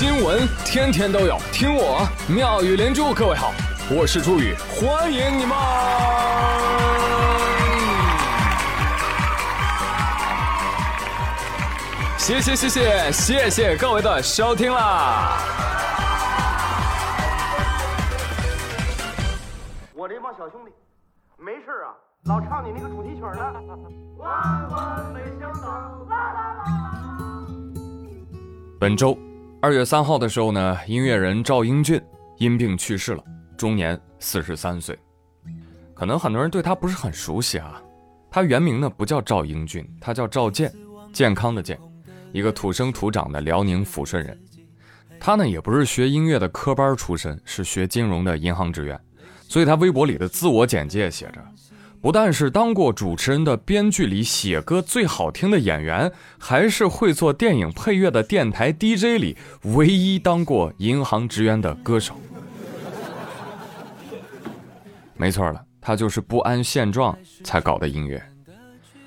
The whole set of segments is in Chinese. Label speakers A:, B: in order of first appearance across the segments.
A: 新闻天天都有，听我妙语连珠。各位好，我是朱宇，欢迎你们！谢谢谢谢谢谢各位的收听啦！
B: 我这帮小兄弟没事啊，老唱你那个主题曲呢。万万没想到，啦啦啦啦！
A: 本周二月三号的时候呢，音乐人赵英俊因病去世了，终年四十三岁。可能很多人对他不是很熟悉啊，他原名呢不叫赵英俊，他叫赵健，健康的健，一个土生土长的辽宁抚顺人。他呢也不是学音乐的科班出身，是学金融的银行职员，所以他微博里的自我简介写着。不但是当过主持人的编剧里写歌最好听的演员，还是会做电影配乐的电台 DJ 里唯一当过银行职员的歌手。没错了，他就是不安现状才搞的音乐，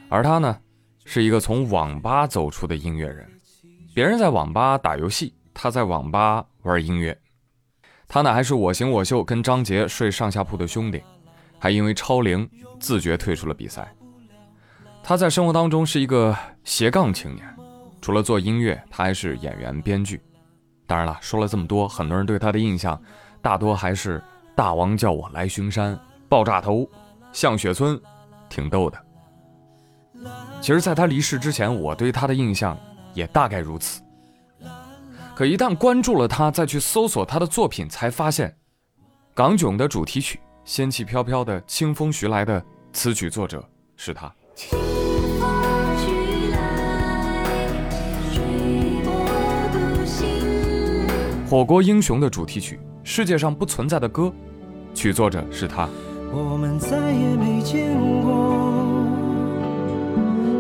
A: 而他呢，是一个从网吧走出的音乐人。别人在网吧打游戏，他在网吧玩音乐。他呢，还是我行我秀跟张杰睡上下铺的兄弟。还因为超龄自觉退出了比赛。他在生活当中是一个斜杠青年，除了做音乐，他还是演员、编剧。当然了，说了这么多，很多人对他的印象大多还是“大王叫我来巡山”“爆炸头”“向雪村”，挺逗的。其实，在他离世之前，我对他的印象也大概如此。可一旦关注了他，再去搜索他的作品，才发现《港囧》的主题曲。仙气飘飘的清风徐来的词曲作者是他。火锅英雄的主题曲，世界上不存在的歌，曲作者是他。我们再也没见过，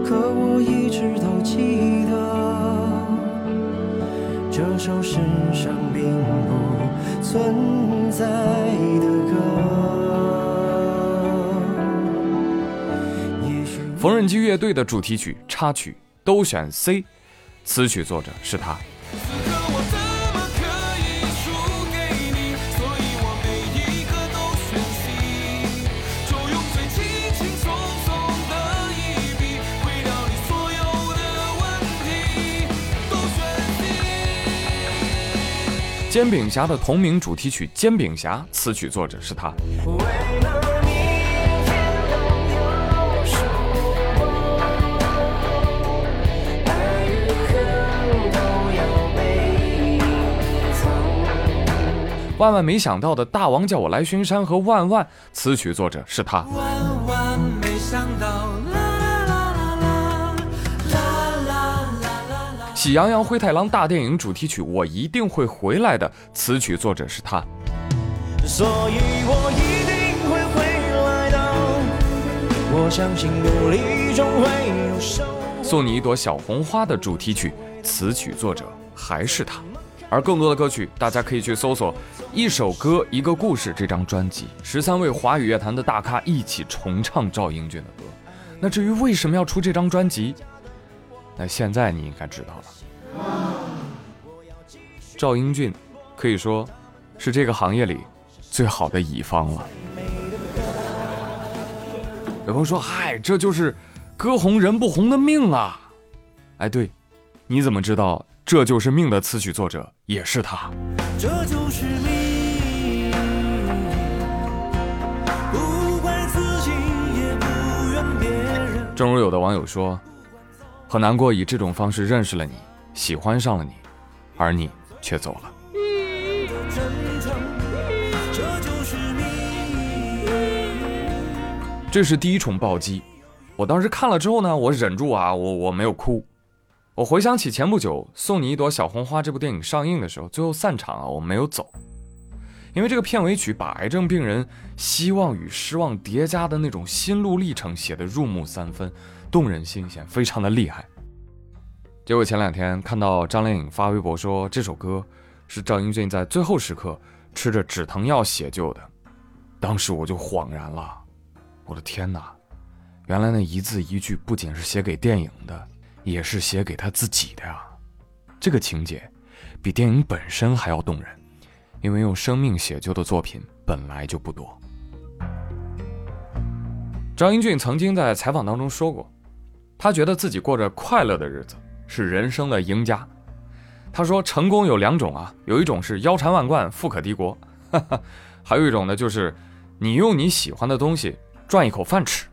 A: 可我一直都记得，这首世上并不存在缝纫机乐队的主题曲插曲都选 C，词曲作者是他。煎饼侠的同名主题曲《煎饼侠》，词曲作者是他。万万没想到的大王叫我来巡山和万万词曲作者是他。万万没想到，啦啦啦啦啦啦啦啦喜羊羊灰太狼大电影主题曲我一定会回来的词曲作者是他。所以我一定会回来的，我相信努力终会有收送你一朵小红花的主题曲词曲作者还是他。而更多的歌曲，大家可以去搜索《一首歌一个故事》这张专辑，十三位华语乐坛的大咖一起重唱赵英俊的歌。那至于为什么要出这张专辑，那现在你应该知道了。赵英俊可以说是这个行业里最好的乙方了。有朋友说：“嗨，这就是歌红人不红的命啊！”哎，对，你怎么知道？这就是命的词曲作者也是他。这就是命，不怪自己，也不怨别人。正如有的网友说，很难过以这种方式认识了你，喜欢上了你，而你却走了。这是第一重暴击，我当时看了之后呢，我忍住啊，我我没有哭。我回想起前不久《送你一朵小红花》这部电影上映的时候，最后散场啊，我没有走，因为这个片尾曲把癌症病人希望与失望叠加的那种心路历程写得入木三分，动人心弦，非常的厉害。结果前两天看到张靓颖发微博说这首歌是赵英俊在最后时刻吃着止疼药写就的，当时我就恍然了，我的天哪，原来那一字一句不仅是写给电影的。也是写给他自己的呀，这个情节比电影本身还要动人，因为用生命写就的作品本来就不多。张英俊曾经在采访当中说过，他觉得自己过着快乐的日子，是人生的赢家。他说：“成功有两种啊，有一种是腰缠万贯、富可敌国，哈哈，还有一种呢，就是你用你喜欢的东西赚一口饭吃。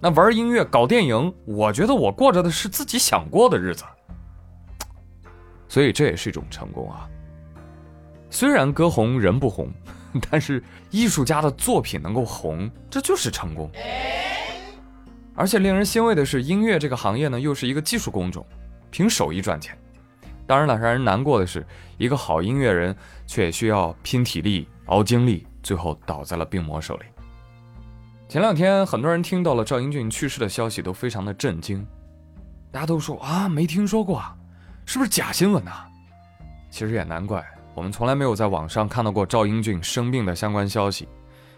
A: 那玩音乐、搞电影，我觉得我过着的是自己想过的日子。所以这也是一种成功啊。虽然歌红人不红，但是艺术家的作品能够红，这就是成功。而且令人欣慰的是，音乐这个行业呢，又是一个技术工种，凭手艺赚钱。”当然了，让人难过的是，一个好音乐人却需要拼体力、熬精力，最后倒在了病魔手里。前两天，很多人听到了赵英俊去世的消息，都非常的震惊。大家都说啊，没听说过啊，是不是假新闻啊？其实也难怪，我们从来没有在网上看到过赵英俊生病的相关消息，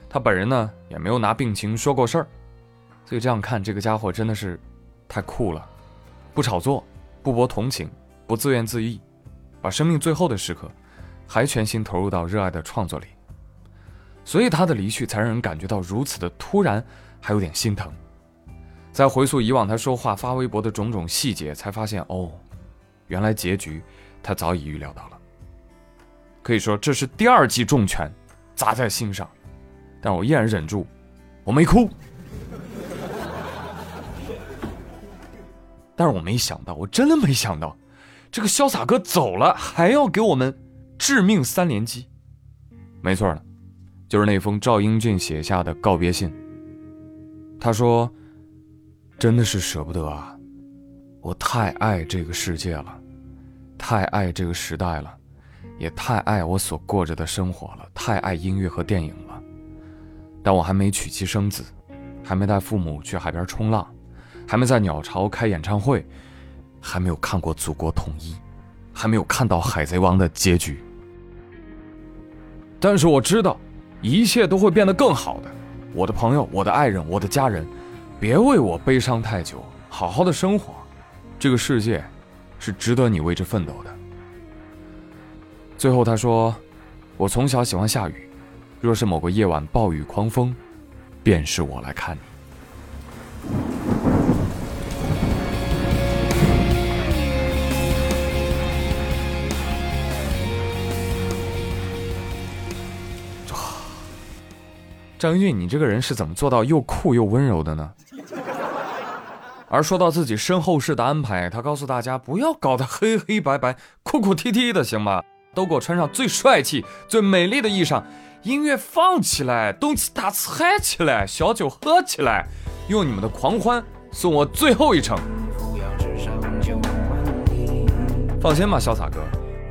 A: 他本人呢也没有拿病情说过事儿。所以这样看，这个家伙真的是太酷了，不炒作，不博同情。不自怨自艾，把生命最后的时刻，还全心投入到热爱的创作里，所以他的离去才让人感觉到如此的突然，还有点心疼。再回溯以往他说话、发微博的种种细节，才发现哦，原来结局他早已预料到了。可以说这是第二记重拳砸在心上，但我依然忍住，我没哭。但是我没想到，我真的没想到。这个潇洒哥走了，还要给我们致命三连击，没错了，就是那封赵英俊写下的告别信。他说：“真的是舍不得啊，我太爱这个世界了，太爱这个时代了，也太爱我所过着的生活了，太爱音乐和电影了。但我还没娶妻生子，还没带父母去海边冲浪，还没在鸟巢开演唱会。”还没有看过祖国统一，还没有看到《海贼王》的结局。但是我知道，一切都会变得更好的。我的朋友，我的爱人，我的家人，别为我悲伤太久，好好的生活。这个世界，是值得你为之奋斗的。最后他说：“我从小喜欢下雨，若是某个夜晚暴雨狂风，便是我来看你。”张英俊，你这个人是怎么做到又酷又温柔的呢？而说到自己身后事的安排，他告诉大家不要搞得黑黑白白、哭哭啼啼的，行吗？都给我穿上最帅气、最美丽的衣裳，音乐放起来，动次打次嗨起来，小酒喝起来，用你们的狂欢送我最后一程。放心吧，潇洒哥，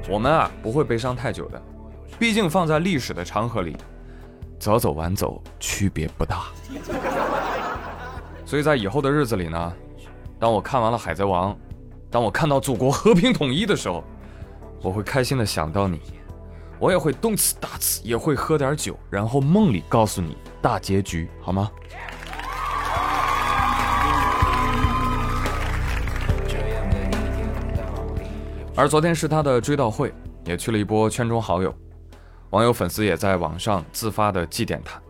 A: 我们啊不会悲伤太久的，毕竟放在历史的长河里。早走晚走区别不大，所以在以后的日子里呢，当我看完了《海贼王》，当我看到祖国和平统一的时候，我会开心的想到你，我也会动次打次，也会喝点酒，然后梦里告诉你大结局，好吗？而昨天是他的追悼会，也去了一波圈中好友。网友、粉丝也在网上自发的祭奠他，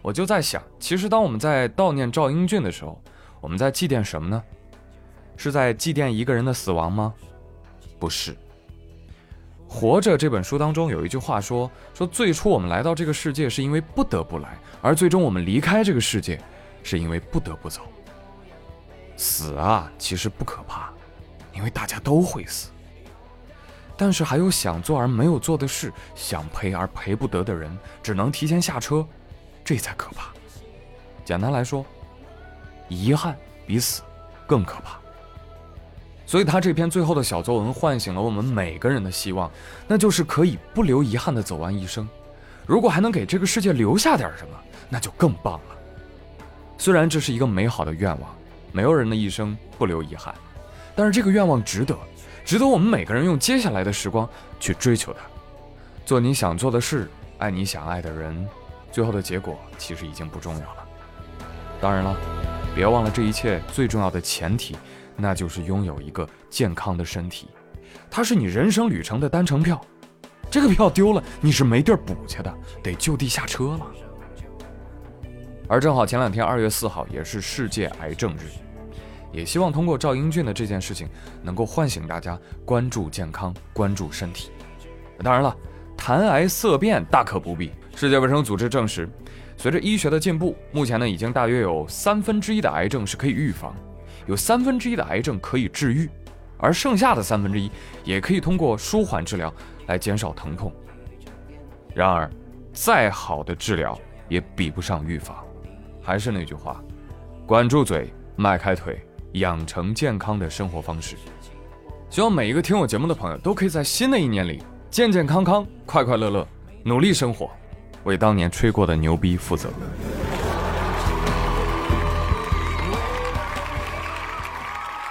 A: 我就在想，其实当我们在悼念赵英俊的时候，我们在祭奠什么呢？是在祭奠一个人的死亡吗？不是。《活着》这本书当中有一句话说：说最初我们来到这个世界是因为不得不来，而最终我们离开这个世界是因为不得不走。死啊，其实不可怕，因为大家都会死。但是还有想做而没有做的事，想陪而陪不得的人，只能提前下车，这才可怕。简单来说，遗憾比死更可怕。所以他这篇最后的小作文唤醒了我们每个人的希望，那就是可以不留遗憾的走完一生。如果还能给这个世界留下点什么，那就更棒了。虽然这是一个美好的愿望，没有人的一生不留遗憾，但是这个愿望值得。值得我们每个人用接下来的时光去追求它，做你想做的事，爱你想爱的人，最后的结果其实已经不重要了。当然了，别忘了这一切最重要的前提，那就是拥有一个健康的身体。它是你人生旅程的单程票，这个票丢了，你是没地儿补去的，得就地下车了。而正好前两天二月四号也是世界癌症日，也希望通过赵英俊的这件事情，能够唤醒大家关注健康、关注身体。当然了，谈癌色变大可不必。世界卫生组织证实，随着医学的进步，目前呢已经大约有三分之一的癌症是可以预防，有三分之一的癌症可以治愈，而剩下的三分之一也可以通过舒缓治疗来减少疼痛。然而，再好的治疗也比不上预防。还是那句话，管住嘴，迈开腿，养成健康的生活方式。希望每一个听我节目的朋友都可以在新的一年里健健康康、快快乐乐，努力生活，为当年吹过的牛逼负责。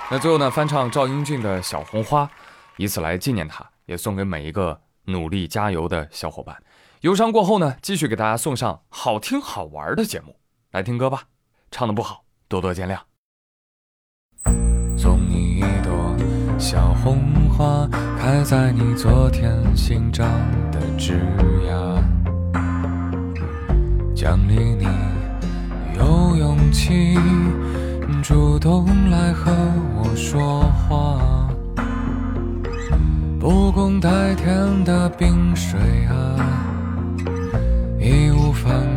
A: 那最后呢，翻唱赵英俊的《小红花》，以此来纪念他，也送给每一个努力加油的小伙伴。忧伤过后呢，继续给大家送上好听好玩的节目。来听歌吧，唱的不好，多多见谅。花，开在你昨天新长的枝桠，奖励你有勇气主动来和我说话。不共戴天的冰水啊，义无反顾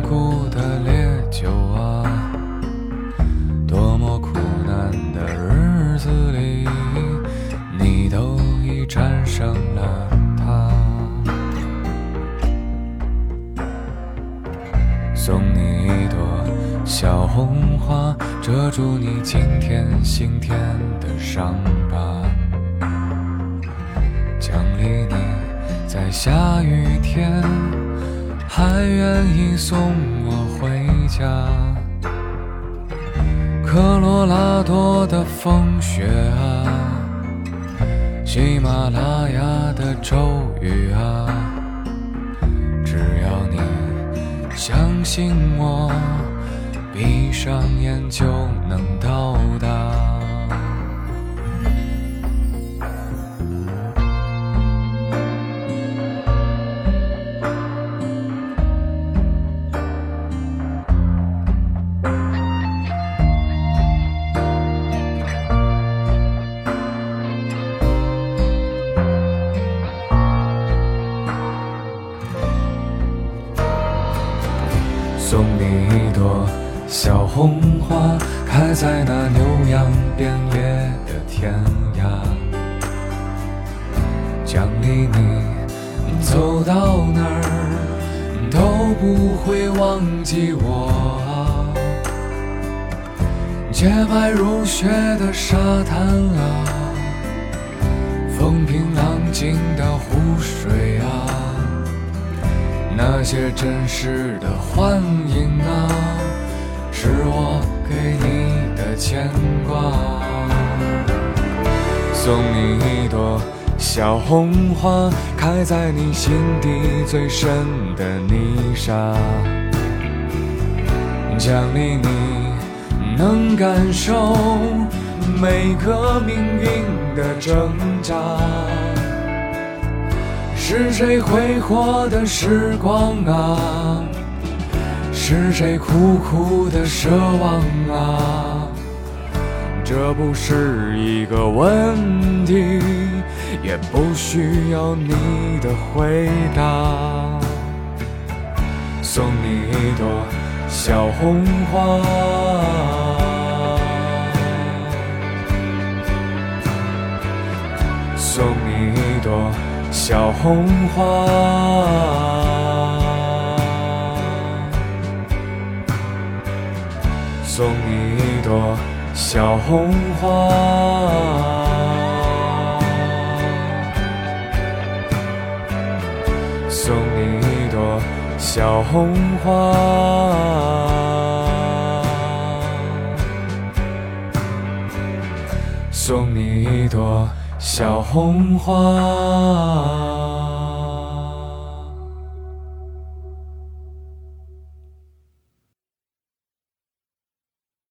A: 心田的伤疤。奖励你在下雨天，还愿意送我回。家，科罗拉多的风雪啊，喜马拉雅的骤雨啊，只要你相信我，闭上眼就能到达。到哪儿都不会忘记我。洁白如雪的沙滩啊，风平浪静的湖水啊。那些真实的幻影啊，是我给你的牵挂。送你一朵小红花，开在你心底最深的泥沙。奖励你能感受每个命运的挣扎。是谁挥霍的时光啊？是谁苦苦的奢望啊？这不是一个问题，不需要你的回答。送你一朵小红花，送你一朵。小红花，送你一朵小红花，小红花，送你一朵。小红花。